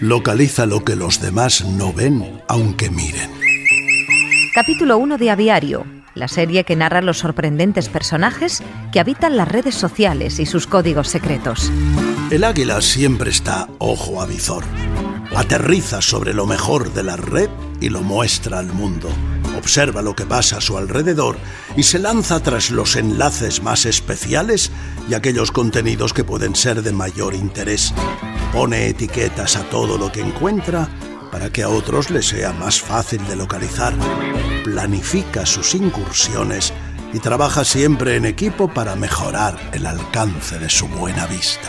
Localiza lo que los demás no ven, aunque miren. Capítulo 1 de Aviario, la serie que narra los sorprendentes personajes que habitan las redes sociales y sus códigos secretos. El águila siempre está ojo a visor. Aterriza sobre lo mejor de la red y lo muestra al mundo. Observa lo que pasa a su alrededor y se lanza tras los enlaces más especiales y aquellos contenidos que pueden ser de mayor interés. Pone etiquetas a todo lo que encuentra para que a otros les sea más fácil de localizar. Planifica sus incursiones y trabaja siempre en equipo para mejorar el alcance de su buena vista.